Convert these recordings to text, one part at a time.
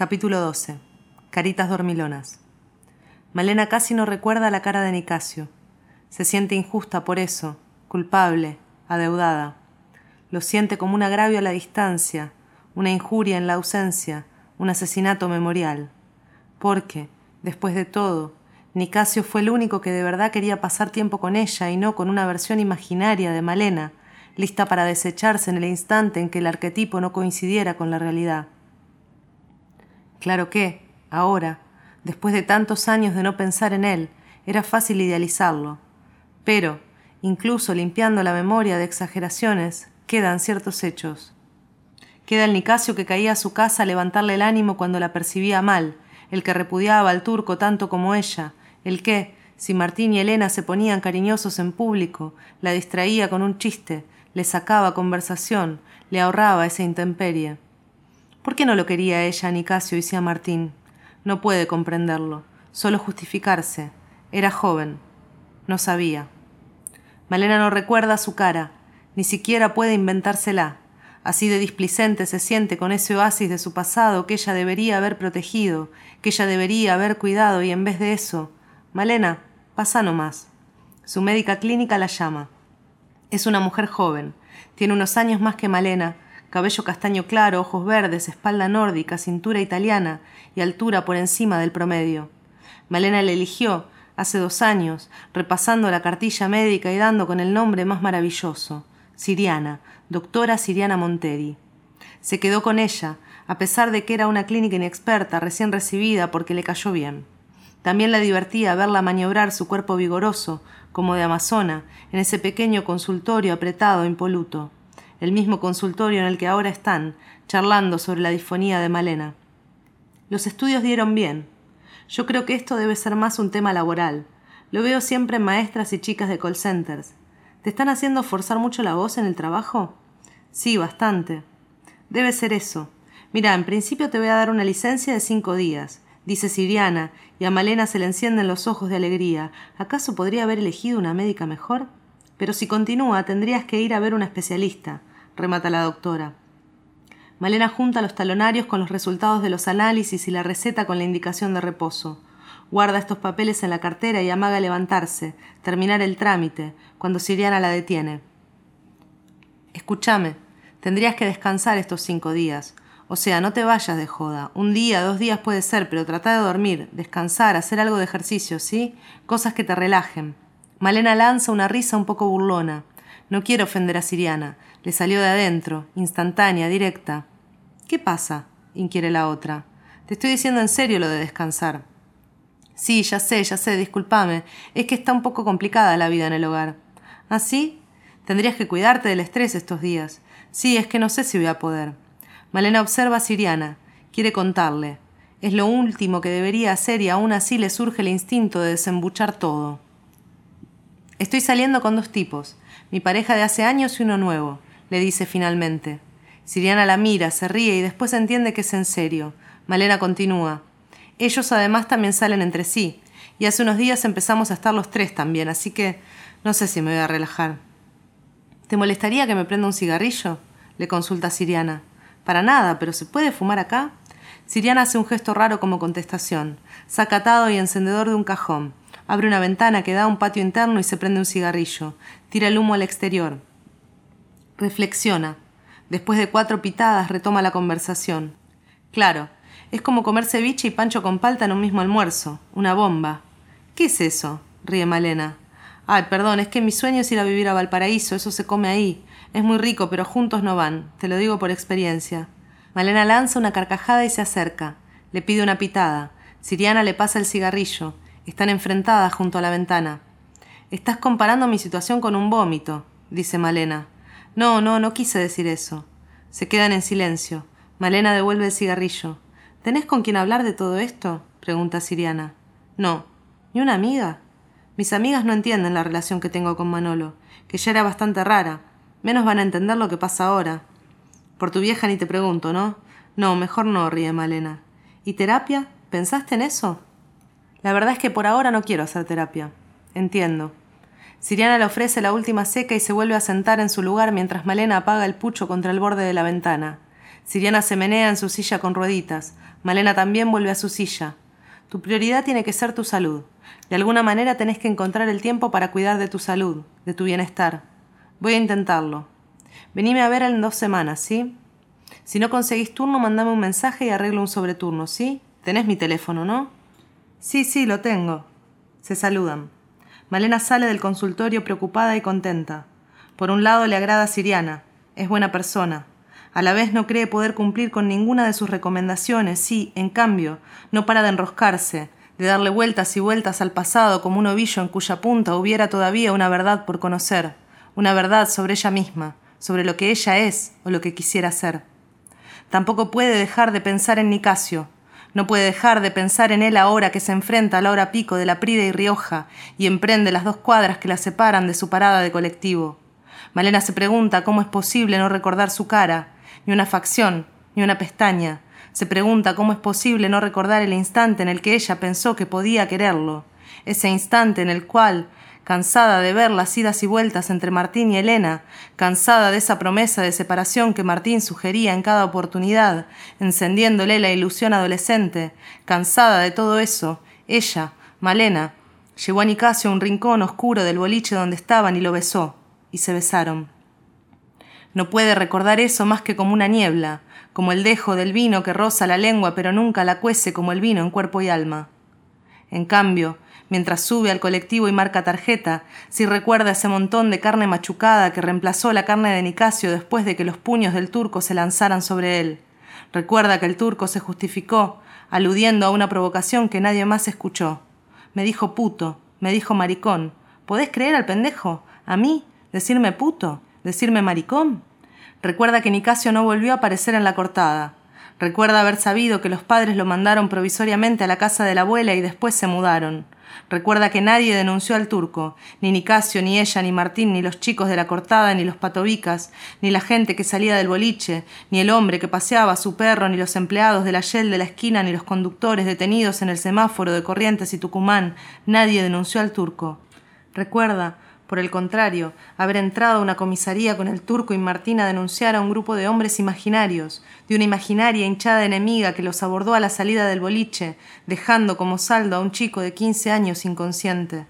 Capítulo 12. Caritas dormilonas. Malena casi no recuerda la cara de Nicasio. Se siente injusta por eso, culpable, adeudada. Lo siente como un agravio a la distancia, una injuria en la ausencia, un asesinato memorial. Porque, después de todo, Nicasio fue el único que de verdad quería pasar tiempo con ella y no con una versión imaginaria de Malena, lista para desecharse en el instante en que el arquetipo no coincidiera con la realidad. Claro que, ahora, después de tantos años de no pensar en él, era fácil idealizarlo. Pero, incluso limpiando la memoria de exageraciones, quedan ciertos hechos. Queda el Nicasio que caía a su casa a levantarle el ánimo cuando la percibía mal, el que repudiaba al turco tanto como ella, el que, si Martín y Elena se ponían cariñosos en público, la distraía con un chiste, le sacaba conversación, le ahorraba esa intemperie. ¿Por qué no lo quería ella Nicasio y sí a Martín? No puede comprenderlo, solo justificarse. Era joven. No sabía. Malena no recuerda su cara, ni siquiera puede inventársela. Así de displicente se siente con ese oasis de su pasado que ella debería haber protegido, que ella debería haber cuidado, y en vez de eso, Malena, pasa nomás. Su médica clínica la llama. Es una mujer joven, tiene unos años más que Malena, cabello castaño claro, ojos verdes, espalda nórdica, cintura italiana y altura por encima del promedio. Malena le eligió, hace dos años, repasando la cartilla médica y dando con el nombre más maravilloso, Siriana, doctora Siriana Monteri. Se quedó con ella, a pesar de que era una clínica inexperta, recién recibida, porque le cayó bien. También la divertía verla maniobrar su cuerpo vigoroso, como de amazona, en ese pequeño consultorio apretado impoluto, el mismo consultorio en el que ahora están, charlando sobre la disfonía de Malena. Los estudios dieron bien. Yo creo que esto debe ser más un tema laboral. Lo veo siempre en maestras y chicas de call centers. ¿Te están haciendo forzar mucho la voz en el trabajo? Sí, bastante. Debe ser eso. Mira, en principio te voy a dar una licencia de cinco días dice Siriana, y a Malena se le encienden los ojos de alegría. ¿Acaso podría haber elegido una médica mejor? Pero si continúa, tendrías que ir a ver una especialista, remata la doctora. Malena junta los talonarios con los resultados de los análisis y la receta con la indicación de reposo. Guarda estos papeles en la cartera y amaga levantarse, terminar el trámite, cuando Siriana la detiene. Escúchame, tendrías que descansar estos cinco días. O sea, no te vayas de joda. Un día, dos días puede ser, pero trata de dormir, descansar, hacer algo de ejercicio, ¿sí? Cosas que te relajen. Malena lanza una risa un poco burlona. No quiero ofender a Siriana. Le salió de adentro, instantánea, directa. ¿Qué pasa? inquiere la otra. Te estoy diciendo en serio lo de descansar. Sí, ya sé, ya sé, discúlpame. Es que está un poco complicada la vida en el hogar. ¿Ah, sí? Tendrías que cuidarte del estrés estos días. Sí, es que no sé si voy a poder. Malena observa a Siriana. Quiere contarle. Es lo último que debería hacer y aún así le surge el instinto de desembuchar todo. Estoy saliendo con dos tipos, mi pareja de hace años y uno nuevo, le dice finalmente. Siriana la mira, se ríe y después entiende que es en serio. Malena continúa. Ellos además también salen entre sí, y hace unos días empezamos a estar los tres también, así que no sé si me voy a relajar. ¿Te molestaría que me prenda un cigarrillo? le consulta Siriana. Para nada, pero ¿se puede fumar acá? Siriana hace un gesto raro como contestación. Saca atado y encendedor de un cajón. Abre una ventana que da a un patio interno y se prende un cigarrillo. Tira el humo al exterior. Reflexiona. Después de cuatro pitadas retoma la conversación. Claro, es como comer ceviche y pancho con palta en un mismo almuerzo. Una bomba. ¿Qué es eso? ríe Malena. Ay, perdón, es que mi sueño es ir a vivir a Valparaíso, eso se come ahí. Es muy rico, pero juntos no van, te lo digo por experiencia. Malena lanza una carcajada y se acerca. Le pide una pitada. Siriana le pasa el cigarrillo. Están enfrentadas junto a la ventana. Estás comparando mi situación con un vómito, dice Malena. No, no, no quise decir eso. Se quedan en silencio. Malena devuelve el cigarrillo. ¿Tenés con quién hablar de todo esto? pregunta Siriana. No. ¿Ni una amiga? Mis amigas no entienden la relación que tengo con Manolo, que ya era bastante rara, Menos van a entender lo que pasa ahora. Por tu vieja ni te pregunto, ¿no? No, mejor no, ríe Malena. ¿Y terapia? ¿Pensaste en eso? La verdad es que por ahora no quiero hacer terapia. Entiendo. Siriana le ofrece la última seca y se vuelve a sentar en su lugar mientras Malena apaga el pucho contra el borde de la ventana. Siriana se menea en su silla con rueditas. Malena también vuelve a su silla. Tu prioridad tiene que ser tu salud. De alguna manera tenés que encontrar el tiempo para cuidar de tu salud, de tu bienestar. Voy a intentarlo. Venime a ver en dos semanas, ¿sí? Si no conseguís turno, mandame un mensaje y arreglo un sobreturno, ¿sí? Tenés mi teléfono, ¿no? Sí, sí, lo tengo. Se saludan. Malena sale del consultorio preocupada y contenta. Por un lado le agrada a Siriana, es buena persona. A la vez no cree poder cumplir con ninguna de sus recomendaciones sí, en cambio, no para de enroscarse, de darle vueltas y vueltas al pasado como un ovillo en cuya punta hubiera todavía una verdad por conocer, una verdad sobre ella misma, sobre lo que ella es o lo que quisiera ser. Tampoco puede dejar de pensar en Nicasio, no puede dejar de pensar en él ahora que se enfrenta a la hora pico de la Prida y Rioja y emprende las dos cuadras que la separan de su parada de colectivo. Malena se pregunta cómo es posible no recordar su cara, ni una facción, ni una pestaña. Se pregunta cómo es posible no recordar el instante en el que ella pensó que podía quererlo, ese instante en el cual, cansada de ver las idas y vueltas entre Martín y Elena, cansada de esa promesa de separación que Martín sugería en cada oportunidad, encendiéndole la ilusión adolescente, cansada de todo eso, ella, Malena, llevó a Nicasio a un rincón oscuro del boliche donde estaban y lo besó, y se besaron. No puede recordar eso más que como una niebla, como el dejo del vino que roza la lengua pero nunca la cuece como el vino en cuerpo y alma. En cambio, mientras sube al colectivo y marca tarjeta, si recuerda ese montón de carne machucada que reemplazó la carne de Nicasio después de que los puños del turco se lanzaran sobre él. Recuerda que el turco se justificó, aludiendo a una provocación que nadie más escuchó. Me dijo puto, me dijo maricón. ¿Podés creer al pendejo? ¿A mí? ¿Decirme puto? ¿Decirme maricón? Recuerda que Nicasio no volvió a aparecer en la cortada. Recuerda haber sabido que los padres lo mandaron provisoriamente a la casa de la abuela y después se mudaron. Recuerda que nadie denunció al turco, ni Nicasio, ni ella, ni Martín, ni los chicos de la cortada, ni los patobicas, ni la gente que salía del boliche, ni el hombre que paseaba a su perro, ni los empleados de la Shell de la esquina, ni los conductores detenidos en el semáforo de Corrientes y Tucumán. Nadie denunció al turco. Recuerda por el contrario, haber entrado a una comisaría con el turco y Martín a denunciar a un grupo de hombres imaginarios, de una imaginaria hinchada enemiga que los abordó a la salida del boliche, dejando como saldo a un chico de quince años inconsciente.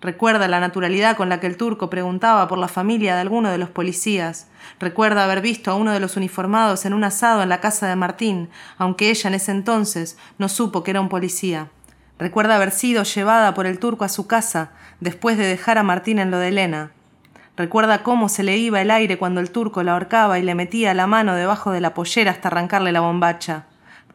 Recuerda la naturalidad con la que el turco preguntaba por la familia de alguno de los policías. Recuerda haber visto a uno de los uniformados en un asado en la casa de Martín, aunque ella en ese entonces no supo que era un policía. Recuerda haber sido llevada por el turco a su casa después de dejar a Martín en lo de Elena. Recuerda cómo se le iba el aire cuando el turco la ahorcaba y le metía la mano debajo de la pollera hasta arrancarle la bombacha.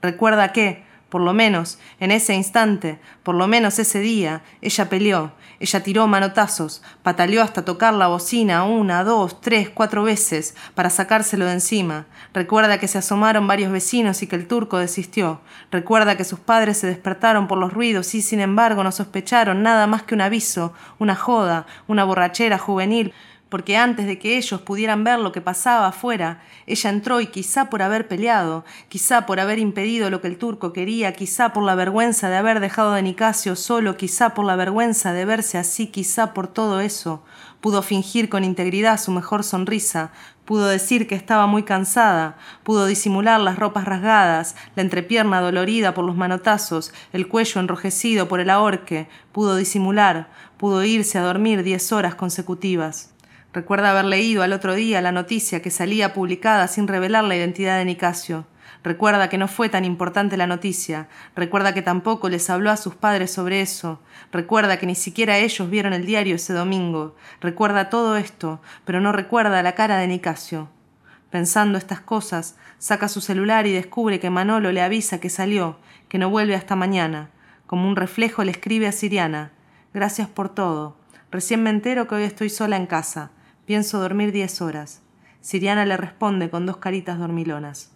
Recuerda que, por lo menos, en ese instante, por lo menos ese día, ella peleó, ella tiró manotazos, pataleó hasta tocar la bocina una, dos, tres, cuatro veces para sacárselo de encima. Recuerda que se asomaron varios vecinos y que el turco desistió. Recuerda que sus padres se despertaron por los ruidos y sin embargo no sospecharon nada más que un aviso, una joda, una borrachera juvenil porque antes de que ellos pudieran ver lo que pasaba afuera, ella entró y quizá por haber peleado, quizá por haber impedido lo que el turco quería, quizá por la vergüenza de haber dejado a Nicasio solo, quizá por la vergüenza de verse así, quizá por todo eso, pudo fingir con integridad su mejor sonrisa, pudo decir que estaba muy cansada, pudo disimular las ropas rasgadas, la entrepierna dolorida por los manotazos, el cuello enrojecido por el ahorque, pudo disimular, pudo irse a dormir diez horas consecutivas. Recuerda haber leído al otro día la noticia que salía publicada sin revelar la identidad de Nicasio. Recuerda que no fue tan importante la noticia. Recuerda que tampoco les habló a sus padres sobre eso. Recuerda que ni siquiera ellos vieron el diario ese domingo. Recuerda todo esto, pero no recuerda la cara de Nicasio. Pensando estas cosas, saca su celular y descubre que Manolo le avisa que salió, que no vuelve hasta mañana. Como un reflejo le escribe a Siriana. Gracias por todo. Recién me entero que hoy estoy sola en casa. Pienso dormir diez horas. Siriana le responde con dos caritas dormilonas.